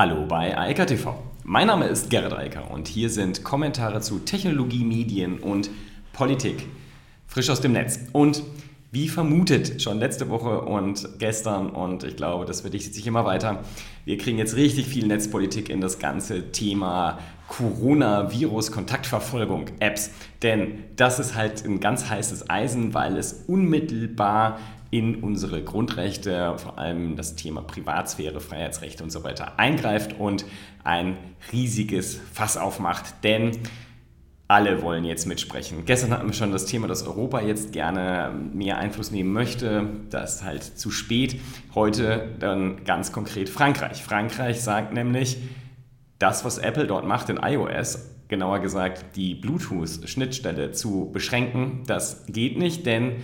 Hallo bei Aika TV. Mein Name ist Gerrit Eiker und hier sind Kommentare zu Technologie, Medien und Politik. Frisch aus dem Netz. Und wie vermutet, schon letzte Woche und gestern und ich glaube, das verdichtet sich immer weiter. Wir kriegen jetzt richtig viel Netzpolitik in das ganze Thema Coronavirus-Kontaktverfolgung, Apps. Denn das ist halt ein ganz heißes Eisen, weil es unmittelbar in unsere Grundrechte, vor allem das Thema Privatsphäre, Freiheitsrechte und so weiter eingreift und ein riesiges Fass aufmacht. Denn alle wollen jetzt mitsprechen. Gestern hatten wir schon das Thema, dass Europa jetzt gerne mehr Einfluss nehmen möchte. Das ist halt zu spät. Heute dann ganz konkret Frankreich. Frankreich sagt nämlich, das, was Apple dort macht in iOS, genauer gesagt die Bluetooth-Schnittstelle zu beschränken, das geht nicht, denn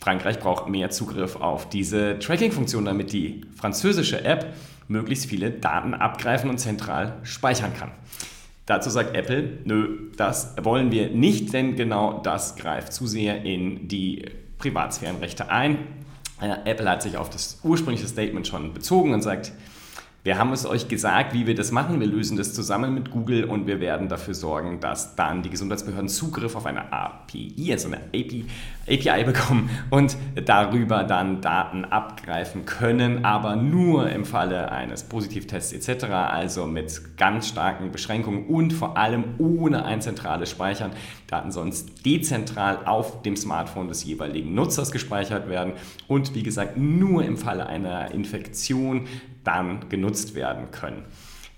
Frankreich braucht mehr Zugriff auf diese Tracking-Funktion, damit die französische App möglichst viele Daten abgreifen und zentral speichern kann. Dazu sagt Apple, nö, das wollen wir nicht, denn genau das greift zu sehr in die Privatsphärenrechte ein. Äh, Apple hat sich auf das ursprüngliche Statement schon bezogen und sagt, wir haben es euch gesagt, wie wir das machen. Wir lösen das zusammen mit Google und wir werden dafür sorgen, dass dann die Gesundheitsbehörden Zugriff auf eine API, also eine API, API bekommen und darüber dann Daten abgreifen können, aber nur im Falle eines Positivtests etc., also mit ganz starken Beschränkungen und vor allem ohne ein zentrales Speichern. Daten sonst dezentral auf dem Smartphone des jeweiligen Nutzers gespeichert werden und wie gesagt nur im Falle einer Infektion dann genutzt werden können.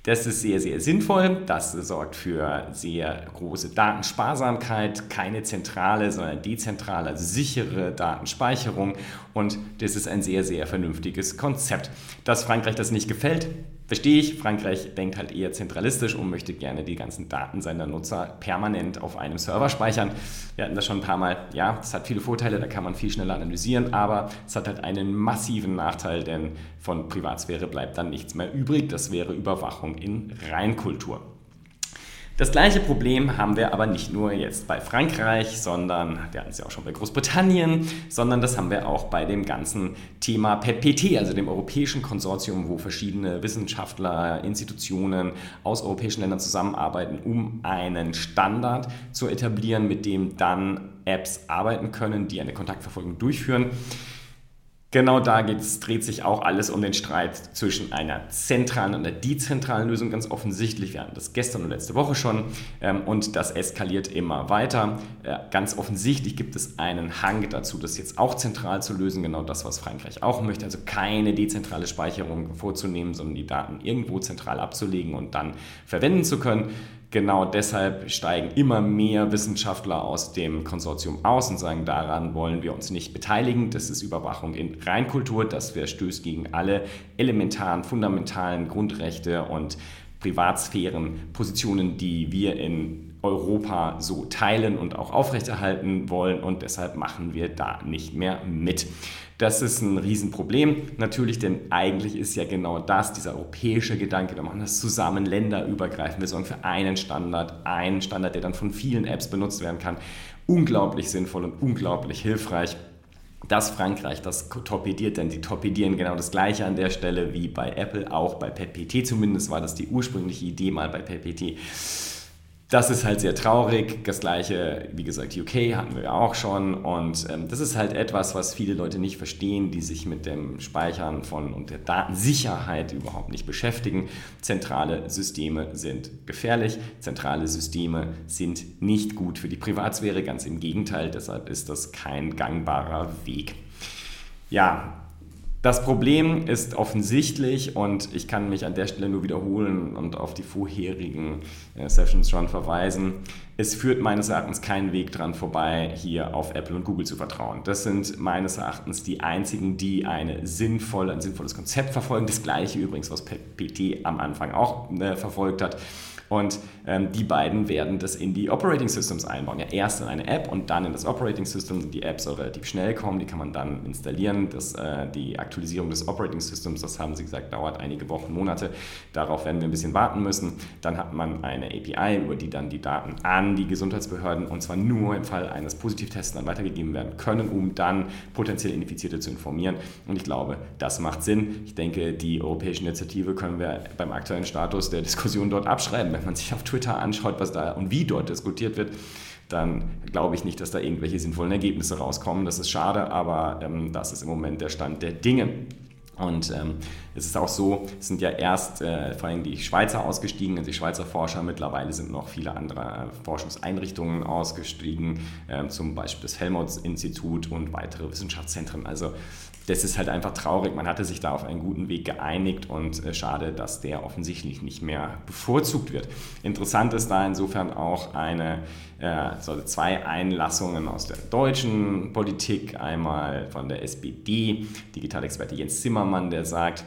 Das ist sehr, sehr sinnvoll. Das sorgt für sehr große Datensparsamkeit, keine zentrale, sondern dezentrale, also sichere Datenspeicherung. Und das ist ein sehr, sehr vernünftiges Konzept. Dass Frankreich das nicht gefällt, Verstehe ich, Frankreich denkt halt eher zentralistisch und möchte gerne die ganzen Daten seiner Nutzer permanent auf einem Server speichern. Wir hatten das schon ein paar Mal, ja, es hat viele Vorteile, da kann man viel schneller analysieren, aber es hat halt einen massiven Nachteil, denn von Privatsphäre bleibt dann nichts mehr übrig. Das wäre Überwachung in Reinkultur. Das gleiche Problem haben wir aber nicht nur jetzt bei Frankreich, sondern wir hatten es ja auch schon bei Großbritannien, sondern das haben wir auch bei dem ganzen Thema PET-PT, also dem europäischen Konsortium, wo verschiedene Wissenschaftler, Institutionen aus europäischen Ländern zusammenarbeiten, um einen Standard zu etablieren, mit dem dann Apps arbeiten können, die eine Kontaktverfolgung durchführen. Genau da dreht sich auch alles um den Streit zwischen einer zentralen und einer dezentralen Lösung, ganz offensichtlich. Wir hatten das gestern und letzte Woche schon ähm, und das eskaliert immer weiter. Äh, ganz offensichtlich gibt es einen Hang dazu, das jetzt auch zentral zu lösen, genau das, was Frankreich auch möchte. Also keine dezentrale Speicherung vorzunehmen, sondern die Daten irgendwo zentral abzulegen und dann verwenden zu können. Genau deshalb steigen immer mehr Wissenschaftler aus dem Konsortium aus und sagen, daran wollen wir uns nicht beteiligen. Das ist Überwachung in Reinkultur, das verstößt gegen alle elementaren, fundamentalen Grundrechte und Privatsphärenpositionen, die wir in Europa so teilen und auch aufrechterhalten wollen und deshalb machen wir da nicht mehr mit. Das ist ein Riesenproblem natürlich, denn eigentlich ist ja genau das, dieser europäische Gedanke, wir machen das zusammen länderübergreifend, wir sorgen für einen Standard, einen Standard, der dann von vielen Apps benutzt werden kann, unglaublich sinnvoll und unglaublich hilfreich dass Frankreich das torpediert, denn sie torpedieren genau das Gleiche an der Stelle wie bei Apple, auch bei PetPT zumindest war das die ursprüngliche Idee mal bei PetPT. Das ist halt sehr traurig. Das gleiche, wie gesagt, UK hatten wir auch schon. Und ähm, das ist halt etwas, was viele Leute nicht verstehen, die sich mit dem Speichern von und der Datensicherheit überhaupt nicht beschäftigen. Zentrale Systeme sind gefährlich. Zentrale Systeme sind nicht gut für die Privatsphäre. Ganz im Gegenteil. Deshalb ist das kein gangbarer Weg. Ja, das Problem ist offensichtlich und ich kann mich an der Stelle nur wiederholen und auf die vorherigen äh, Sessions schon verweisen. Es führt meines Erachtens keinen Weg dran vorbei, hier auf Apple und Google zu vertrauen. Das sind meines Erachtens die einzigen, die eine sinnvolle, ein sinnvolles Konzept verfolgen. Das gleiche übrigens, was PT am Anfang auch äh, verfolgt hat. Und ähm, die beiden werden das in die Operating Systems einbauen. Ja, erst in eine App und dann in das Operating System. Die App soll relativ schnell kommen, die kann man dann installieren. Das, äh, die Aktualisierung des Operating Systems, das haben sie gesagt, dauert einige Wochen, Monate. Darauf werden wir ein bisschen warten müssen. Dann hat man eine API, über die dann die Daten an die Gesundheitsbehörden und zwar nur im Fall eines Positivtests dann weitergegeben werden können, um dann potenziell Infizierte zu informieren. Und ich glaube, das macht Sinn. Ich denke, die europäische Initiative können wir beim aktuellen Status der Diskussion dort abschreiben. Wenn man sich auf Twitter anschaut, was da und wie dort diskutiert wird, dann glaube ich nicht, dass da irgendwelche sinnvollen Ergebnisse rauskommen. Das ist schade, aber ähm, das ist im Moment der Stand der Dinge. Und ähm, es ist auch so, es sind ja erst äh, vor allem die Schweizer ausgestiegen, also die Schweizer Forscher, mittlerweile sind noch viele andere äh, Forschungseinrichtungen ausgestiegen, äh, zum Beispiel das Helmholtz-Institut und weitere Wissenschaftszentren. Also das ist halt einfach traurig. Man hatte sich da auf einen guten Weg geeinigt und äh, schade, dass der offensichtlich nicht mehr bevorzugt wird. Interessant ist da insofern auch eine, äh, also zwei Einlassungen aus der deutschen Politik. Einmal von der SPD, Digitalexperte Jens Zimmermann, der sagt,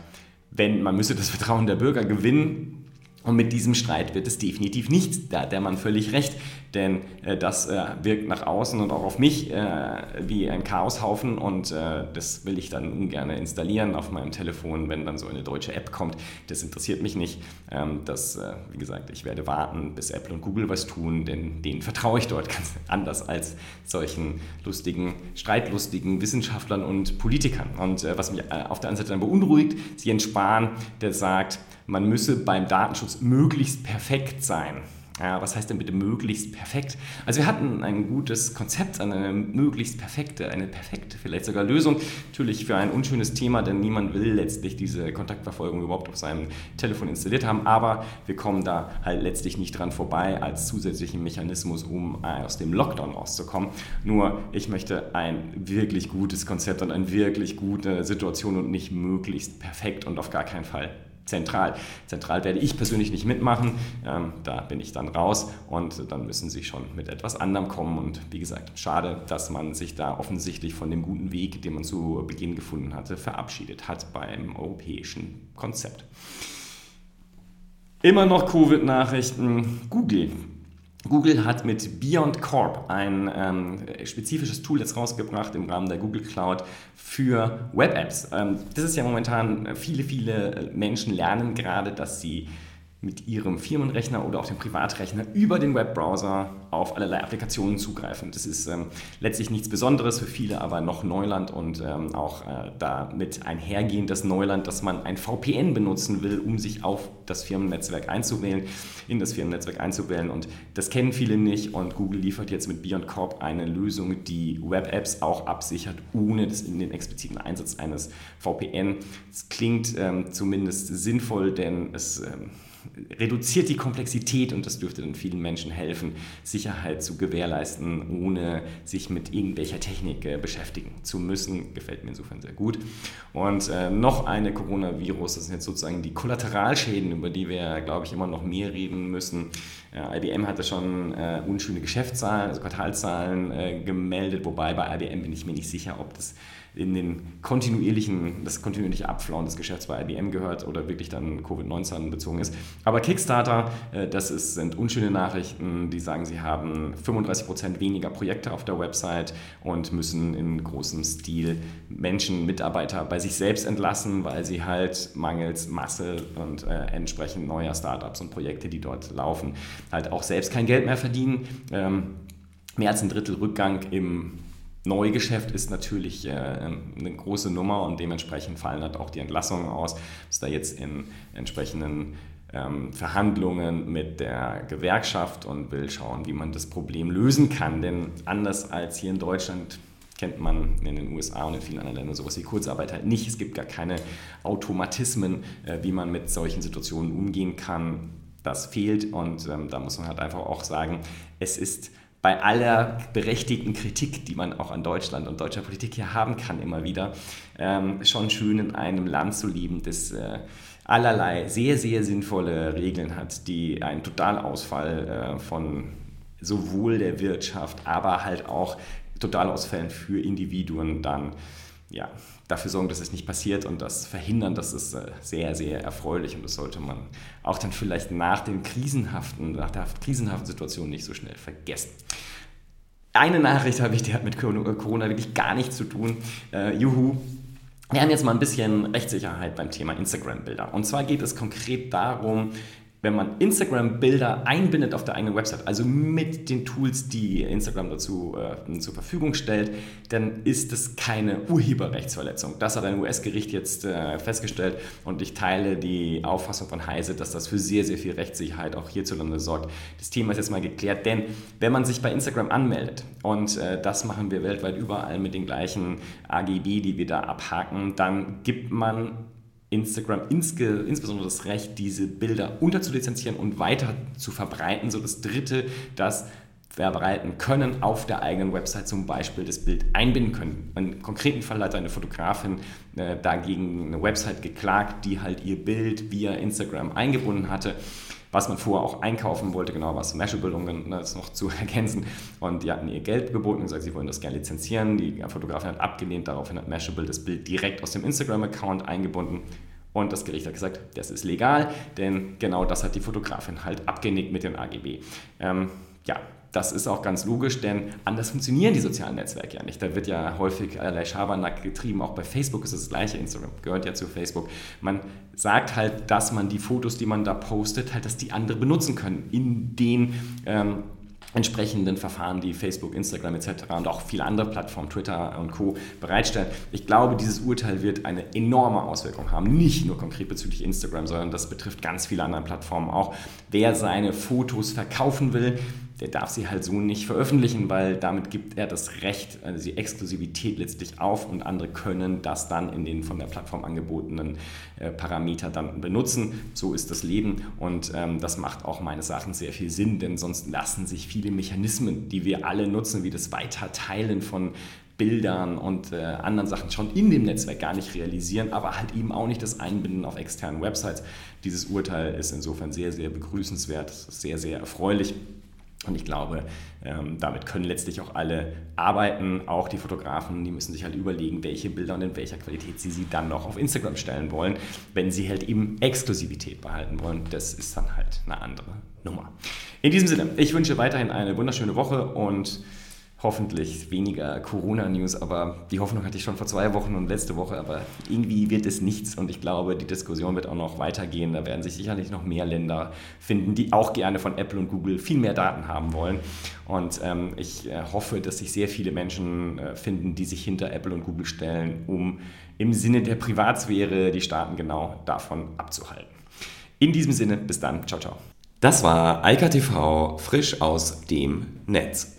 wenn man müsse das Vertrauen der Bürger gewinnen, und mit diesem Streit wird es definitiv nichts. Da hat der Mann völlig recht. Denn äh, das äh, wirkt nach außen und auch auf mich äh, wie ein Chaoshaufen und äh, das will ich dann ungern installieren auf meinem Telefon, wenn dann so eine deutsche App kommt. Das interessiert mich nicht. Ähm, das, äh, wie gesagt, ich werde warten, bis Apple und Google was tun, denn denen vertraue ich dort ganz anders als solchen lustigen, streitlustigen Wissenschaftlern und Politikern. Und äh, was mich auf der anderen Seite dann beunruhigt, Jens Spahn, der sagt, man müsse beim Datenschutz möglichst perfekt sein. Ja, was heißt denn bitte möglichst perfekt? Also wir hatten ein gutes Konzept, eine möglichst perfekte, eine perfekte vielleicht sogar Lösung. Natürlich für ein unschönes Thema, denn niemand will letztlich diese Kontaktverfolgung überhaupt auf seinem Telefon installiert haben. Aber wir kommen da halt letztlich nicht dran vorbei als zusätzlichen Mechanismus, um aus dem Lockdown rauszukommen. Nur ich möchte ein wirklich gutes Konzept und eine wirklich gute Situation und nicht möglichst perfekt und auf gar keinen Fall zentral. Zentral werde ich persönlich nicht mitmachen, ähm, da bin ich dann raus und dann müssen sie schon mit etwas anderem kommen. Und wie gesagt, schade, dass man sich da offensichtlich von dem guten Weg, den man zu Beginn gefunden hatte, verabschiedet hat beim europäischen Konzept. Immer noch Covid-Nachrichten. Google Google hat mit Beyond Corp ein ähm, spezifisches Tool jetzt rausgebracht im Rahmen der Google Cloud für Web-Apps. Ähm, das ist ja momentan, viele, viele Menschen lernen gerade, dass sie mit ihrem Firmenrechner oder auch dem Privatrechner über den Webbrowser auf allerlei Applikationen zugreifen. Das ist ähm, letztlich nichts Besonderes für viele, aber noch Neuland und ähm, auch äh, damit einhergehendes Neuland, dass man ein VPN benutzen will, um sich auf das Firmennetzwerk einzuwählen, in das Firmennetzwerk einzuwählen. Und das kennen viele nicht und Google liefert jetzt mit Beyond Corp eine Lösung, die Web-Apps auch absichert, ohne das in den expliziten Einsatz eines VPN. Es klingt ähm, zumindest sinnvoll, denn es ähm, reduziert die Komplexität und das dürfte dann vielen Menschen helfen, Sicherheit zu gewährleisten, ohne sich mit irgendwelcher Technik äh, beschäftigen zu müssen. Gefällt mir insofern sehr gut. Und äh, noch eine Coronavirus, das sind jetzt sozusagen die Kollateralschäden, über die wir, glaube ich, immer noch mehr reden müssen. Äh, IBM hatte schon äh, unschöne Geschäftszahlen, also Quartalzahlen äh, gemeldet, wobei bei IBM bin ich mir nicht sicher, ob das in den kontinuierlichen, das kontinuierliche Abflauen des Geschäfts bei IBM gehört oder wirklich dann Covid-19 bezogen ist. Aber Kickstarter, äh, das ist, sind unschöne Nachrichten, die sagen, sie haben 35% weniger Projekte auf der Website und müssen in großem Stil Menschen, Mitarbeiter bei sich selbst entlassen, weil sie halt mangels Masse und äh, entsprechend neuer Startups und Projekte, die dort laufen, halt auch selbst kein Geld mehr verdienen. Ähm, mehr als ein Drittel Rückgang im Neugeschäft ist natürlich äh, eine große Nummer und dementsprechend fallen halt auch die Entlassungen aus. Ist da jetzt in entsprechenden ähm, Verhandlungen mit der Gewerkschaft und will schauen, wie man das Problem lösen kann. Denn anders als hier in Deutschland kennt man in den USA und in vielen anderen Ländern sowas wie Kurzarbeit halt nicht. Es gibt gar keine Automatismen, äh, wie man mit solchen Situationen umgehen kann. Das fehlt und ähm, da muss man halt einfach auch sagen, es ist bei aller berechtigten Kritik, die man auch an Deutschland und deutscher Politik hier haben kann, immer wieder, ähm, schon schön in einem Land zu leben, das äh, allerlei sehr, sehr sinnvolle Regeln hat, die einen Totalausfall äh, von sowohl der Wirtschaft, aber halt auch Totalausfällen für Individuen dann ja, dafür sorgen, dass es nicht passiert und das verhindern, das ist äh, sehr, sehr erfreulich und das sollte man auch dann vielleicht nach den krisenhaften, nach der krisenhaften Situation nicht so schnell vergessen. Eine Nachricht habe ich, die hat mit Corona wirklich gar nichts zu tun. Uh, juhu, wir haben jetzt mal ein bisschen Rechtssicherheit beim Thema Instagram-Bilder. Und zwar geht es konkret darum, wenn man Instagram-Bilder einbindet auf der eigenen Website, also mit den Tools, die Instagram dazu äh, zur Verfügung stellt, dann ist es keine Urheberrechtsverletzung. Das hat ein US-Gericht jetzt äh, festgestellt und ich teile die Auffassung von Heise, dass das für sehr, sehr viel Rechtssicherheit auch hierzulande sorgt. Das Thema ist jetzt mal geklärt, denn wenn man sich bei Instagram anmeldet und äh, das machen wir weltweit überall mit den gleichen AGB, die wir da abhaken, dann gibt man Instagram insge, insbesondere das Recht, diese Bilder unterzulizenzieren und weiter zu verbreiten. So das dritte, das verbreiten können auf der eigenen Website zum Beispiel das Bild einbinden können. Im konkreten Fall hat eine Fotografin äh, dagegen eine Website geklagt, die halt ihr Bild via Instagram eingebunden hatte was man vorher auch einkaufen wollte, genau was Mashable, um das noch zu ergänzen. Und die hatten ihr Geld geboten und gesagt, sie wollen das gerne lizenzieren. Die Fotografin hat abgelehnt, daraufhin hat Mashable das Bild direkt aus dem Instagram-Account eingebunden. Und das Gericht hat gesagt, das ist legal, denn genau das hat die Fotografin halt abgenickt mit den AGB. Ähm, ja, das ist auch ganz logisch, denn anders funktionieren die sozialen Netzwerke ja nicht. Da wird ja häufig allerlei Schabernack getrieben. Auch bei Facebook ist es das gleiche. Instagram gehört ja zu Facebook. Man sagt halt, dass man die Fotos, die man da postet, halt, dass die andere benutzen können in den ähm, entsprechenden Verfahren, die Facebook, Instagram etc. und auch viele andere Plattformen, Twitter und Co. bereitstellen. Ich glaube, dieses Urteil wird eine enorme Auswirkung haben, nicht nur konkret bezüglich Instagram, sondern das betrifft ganz viele andere Plattformen auch. Wer seine Fotos verkaufen will, der darf sie halt so nicht veröffentlichen, weil damit gibt er das Recht, also die Exklusivität letztlich auf und andere können das dann in den von der Plattform angebotenen äh, Parameter dann benutzen. So ist das Leben und ähm, das macht auch meines Erachtens sehr viel Sinn, denn sonst lassen sich viele Mechanismen, die wir alle nutzen, wie das Weiterteilen von Bildern und äh, anderen Sachen schon in dem Netzwerk gar nicht realisieren, aber halt eben auch nicht das Einbinden auf externen Websites. Dieses Urteil ist insofern sehr, sehr begrüßenswert, sehr, sehr erfreulich. Und ich glaube, ähm, damit können letztlich auch alle arbeiten, auch die Fotografen, die müssen sich halt überlegen, welche Bilder und in welcher Qualität sie sie dann noch auf Instagram stellen wollen, wenn sie halt eben Exklusivität behalten wollen. Das ist dann halt eine andere Nummer. In diesem Sinne, ich wünsche weiterhin eine wunderschöne Woche und hoffentlich weniger Corona-News, aber die Hoffnung hatte ich schon vor zwei Wochen und letzte Woche, aber irgendwie wird es nichts und ich glaube, die Diskussion wird auch noch weitergehen. Da werden sich sicherlich noch mehr Länder finden, die auch gerne von Apple und Google viel mehr Daten haben wollen. Und ähm, ich äh, hoffe, dass sich sehr viele Menschen äh, finden, die sich hinter Apple und Google stellen, um im Sinne der Privatsphäre die Staaten genau davon abzuhalten. In diesem Sinne, bis dann. Ciao, ciao. Das war Eika TV frisch aus dem Netz.